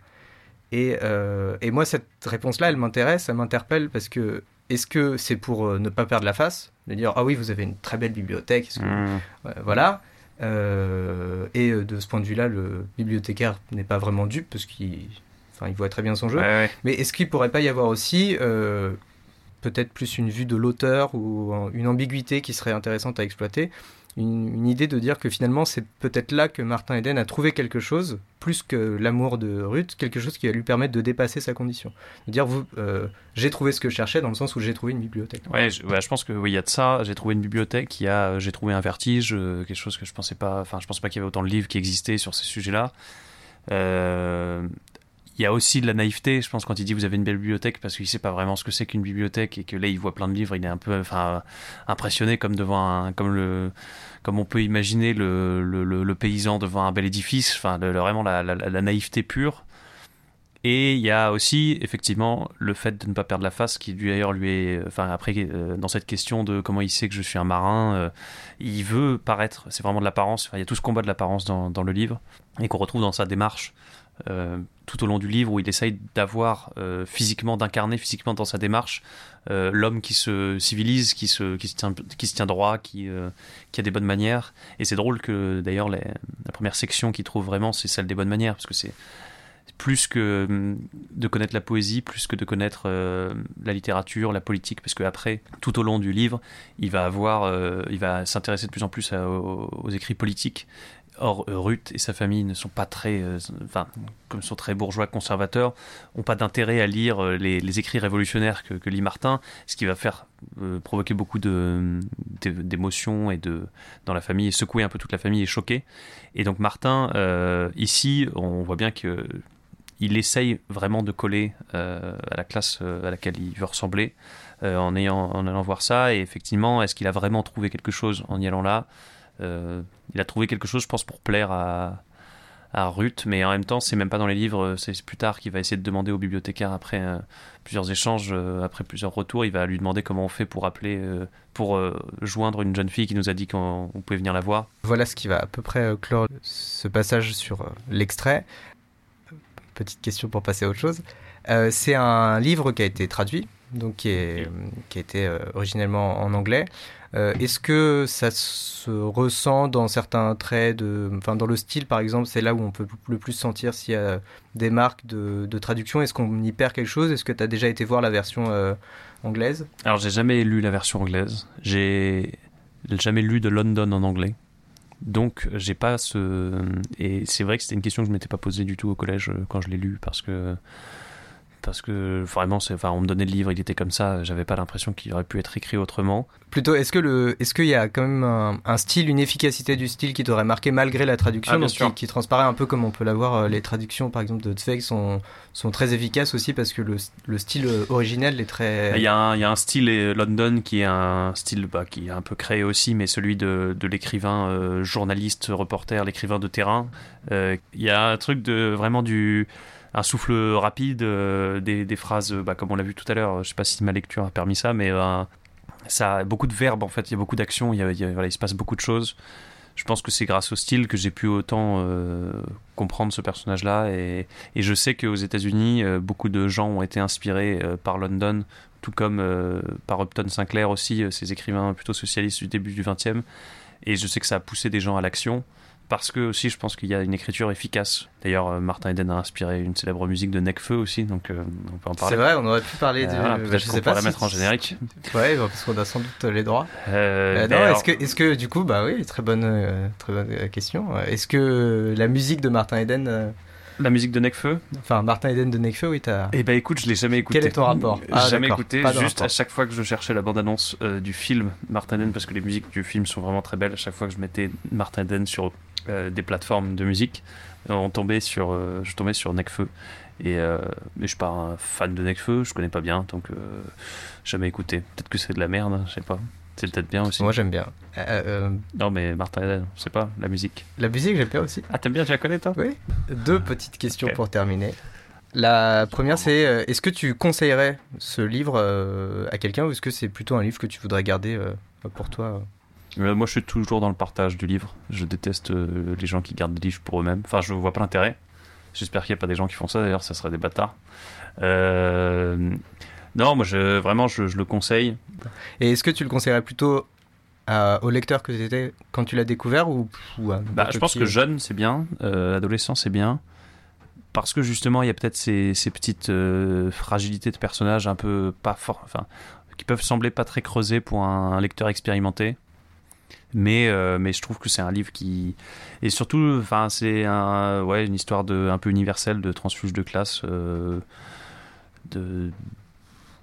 Et, euh, et moi, cette réponse-là, elle m'intéresse, elle m'interpelle parce que est-ce que c'est pour euh, ne pas perdre la face, de dire ah oui, vous avez une très belle bibliothèque, mmh. voilà. Euh, et de ce point de vue-là, le bibliothécaire n'est pas vraiment dupe parce qu'il enfin, il voit très bien son jeu. Mais est-ce qu'il pourrait pas y avoir aussi peut-être plus une vue de l'auteur ou une ambiguïté qui serait intéressante à exploiter? Une, idée de dire que finalement c'est peut-être là que Martin Eden a trouvé quelque chose, plus que l'amour de Ruth, quelque chose qui va lui permettre de dépasser sa condition. De dire, vous, euh, j'ai trouvé ce que je cherchais dans le sens où j'ai trouvé une bibliothèque. Ouais, je, je pense que oui, y a de ça. J'ai trouvé une bibliothèque, a, j'ai trouvé un vertige, euh, quelque chose que je pensais pas. Enfin, je pensais pas qu'il y avait autant de livres qui existaient sur ces sujets-là. Euh, il y a aussi de la naïveté, je pense, quand il dit vous avez une belle bibliothèque, parce qu'il sait pas vraiment ce que c'est qu'une bibliothèque et que là il voit plein de livres, il est un peu, enfin, impressionné comme devant un, comme le, comme on peut imaginer le, le, le, paysan devant un bel édifice, enfin, vraiment la, la, la, naïveté pure. Et il y a aussi effectivement le fait de ne pas perdre la face, qui d'ailleurs lui est, enfin après euh, dans cette question de comment il sait que je suis un marin, euh, il veut paraître, c'est vraiment de l'apparence. il y a tout ce combat de l'apparence dans, dans, le livre et qu'on retrouve dans sa démarche euh, tout au long du livre où il essaye d'avoir euh, physiquement, d'incarner physiquement dans sa démarche euh, l'homme qui se civilise, qui se, qui se, tient, droit, qui, a des bonnes manières. Et c'est drôle que d'ailleurs la première section qu'il trouve vraiment, c'est celle des bonnes manières, parce que c'est plus que de connaître la poésie, plus que de connaître la littérature, la politique, parce que après, tout au long du livre, il va va s'intéresser de plus en plus aux, écrits politiques Or, Ruth et sa famille ne sont pas très, euh, enfin, comme sont très bourgeois conservateurs, n'ont pas d'intérêt à lire euh, les, écrits révolutionnaires que, lit Martin, ce qui va faire euh, provoquer beaucoup d'émotions et de dans la famille, secouer un peu toute la famille et choquer. Et donc Martin, ici, on voit bien que il essaye vraiment de coller à la classe à laquelle il veut ressembler en, ayant, en allant voir ça. Et effectivement, est-ce qu'il a vraiment trouvé quelque chose en y allant là? euh, il a trouvé quelque chose, je pense, pour plaire à, Ruth, mais en même temps, c'est même pas dans les livres, c'est plus tard qu'il va essayer de demander au bibliothécaire après euh, plusieurs échanges, euh, après plusieurs retours, il va lui demander comment on fait pour appeler, pour joindre une jeune fille qui nous a dit qu'on pouvait venir la voir. Voilà ce qui va à peu près clore ce passage sur l'extrait. Petite question pour passer à autre chose. c'est un livre qui a été traduit, donc qui, est, qui a été originellement en anglais. Euh, est-ce que ça se ressent dans certains traits, de, enfin dans le style par exemple, c'est là où on peut le plus sentir s'il y a des marques de, traduction Est-ce qu'on y perd quelque chose? Est-ce que tu as déjà été voir la version euh, anglaise? Alors j'ai jamais lu la version anglaise. J'ai jamais lu de London en anglais. Donc j'ai pas ce et c'est vrai que c'était une question que je m'étais pas posée du tout au collège euh, quand je l'ai lu parce que parce que vraiment, enfin, on me donnait le livre, il était comme ça, j'avais pas l'impression qu'il aurait pu être écrit autrement. Plutôt, est-ce que le, est-ce qu'il y a quand même un, style, une efficacité du style qui t'aurait marqué malgré la traduction, ah, qui, transparaît un peu comme on peut l'avoir, euh, les traductions par exemple de Zweig sont, sont très efficaces aussi parce que le, le style originel est très. Il y a un, il y a un style euh, London qui est un style bah, qui est un peu créé aussi, mais celui de, de l'écrivain euh, journaliste, reporter, l'écrivain de terrain. il y a un truc de vraiment du un souffle rapide, euh, des, phrases, bah, comme on l'a vu tout à l'heure, je sais pas si ma lecture a permis ça, mais euh, ça a beaucoup de verbes en fait, il y a beaucoup d'actions, il, se passe beaucoup de choses. Je pense que c'est grâce au style que j'ai pu autant euh, comprendre ce personnage-là. Et, et, je sais qu'aux États-Unis, beaucoup de gens ont été inspirés par London, tout comme par Upton Sinclair aussi, ces écrivains plutôt socialistes du début du XXe. Et je sais que ça a poussé des gens à l'action parce que aussi je pense qu'il y a une écriture efficace. D'ailleurs, euh, Martin Eden a inspiré une célèbre musique de Necfeu aussi, donc euh, on peut en parler. C'est vrai, on aurait pu parler de. Euh, Peut-être qu'on pourrait la mettre en générique. Ouais, parce qu'on a sans doute les droits. Euh, non, est-ce que, est que du coup, bah oui, très bonne, très bonne question. Est-ce que la musique de Martin Eden la musique de Necfeu Enfin, Martin Eden de Necfeu, oui, t'as. Eh ben écoute, je l'ai jamais écouté. Quel est ton rapport ah, Jamais écouté, juste à chaque fois que je cherchais la bande-annonce du film Martin Eden, parce que les musiques du film sont vraiment très belles, à chaque fois que je mettais Martin Eden sur euh, des plateformes de musique, on tombait sur, euh, je tombais sur Necfeu. Et euh, mais je suis pas un fan de Necfeu, je connais pas bien, donc jamais écouté. Peut-être que c'est de la merde, hein, je sais pas. C'est peut-être bien aussi. Moi j'aime bien. Non mais Martin je sais pas, la musique. La musique j'aime bien aussi. Ah t'aimes bien, tu la connais toi? Oui. Deux petites questions pour terminer. La première c'est est-ce que tu conseillerais ce livre à quelqu'un ou est-ce que c'est plutôt un livre que tu voudrais garder pour toi? euh, moi, je suis toujours dans le partage du livre. Je déteste euh, les gens qui gardent des livres pour eux-mêmes. Enfin, je vois pas l'intérêt. J'espère qu'il n'y a pas des gens qui font ça, d'ailleurs, ça serait des bâtards. Euh, non, moi, je, vraiment, je, le conseille. Et est-ce que tu le conseillerais plutôt au lecteur que tu étais quand tu l'as découvert ou, bah, Je pense que jeune, c'est bien. adolescent, c'est bien. Parce que justement, il y a peut-être ces, ces, petites fragilités de personnages un peu pas fort, enfin, qui peuvent sembler pas très creusées pour un lecteur expérimenté mais euh, mais je trouve que c'est un livre qui et surtout enfin c'est un ouais une histoire de un peu universelle de transfuge de classe euh, de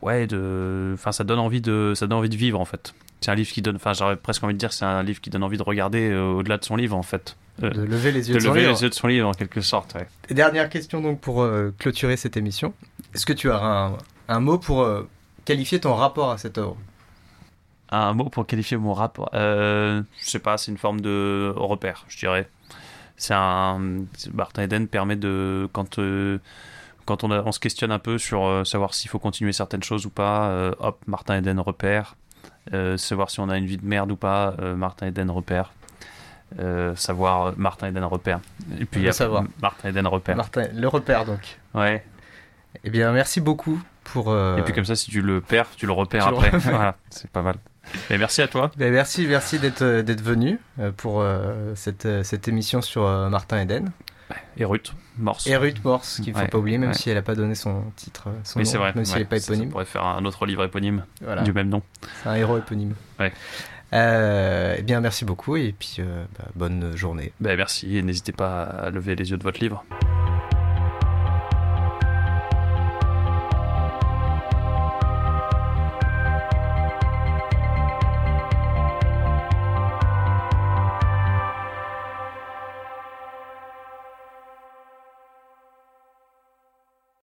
ouais de enfin ça donne envie de ça donne envie de vivre en fait. C'est un livre qui donne enfin j'aurais presque envie de dire c'est un livre qui donne envie de regarder euh, au-delà de son livre en fait. De lever les yeux de, de lever les yeux de son livre en quelque sorte ouais. et dernière question donc pour clôturer cette émission. Est-ce que tu as un, un mot pour qualifier ton rapport à cette œuvre? Un mot pour qualifier mon rapport. Euh, je sais pas, c'est une forme de repère, je dirais. C'est un. Martin Eden permet de. Quand, euh, quand on, on, se questionne un peu sur euh, savoir s'il faut continuer certaines choses ou pas, euh, hop, Martin Eden repère. savoir si on a une vie de merde ou pas, Martin Eden repère. savoir Martin Eden repère. Et puis il savoir. Martin Eden repère. Martin, le repère donc. Ouais. Eh bien, merci beaucoup pour. Et puis comme ça, si tu le perds, tu le repères après. voilà, c'est pas mal merci à toi. Ben, merci, merci d'être euh, d'être venu euh, pour euh, cette, cette émission sur Martin Eden. Et Ruth Morse. Et Ruth Morse, qu'il ne faut pas oublier, même si elle n'a pas donné son titre, son nom, vrai, même si elle n'est pas éponyme. On pourrait faire un autre livre éponyme du même nom. C'est un héros éponyme. Ouais. eh bien, merci beaucoup et puis bah, bonne journée. Ben, merci et n'hésitez pas à lever les yeux de votre livre.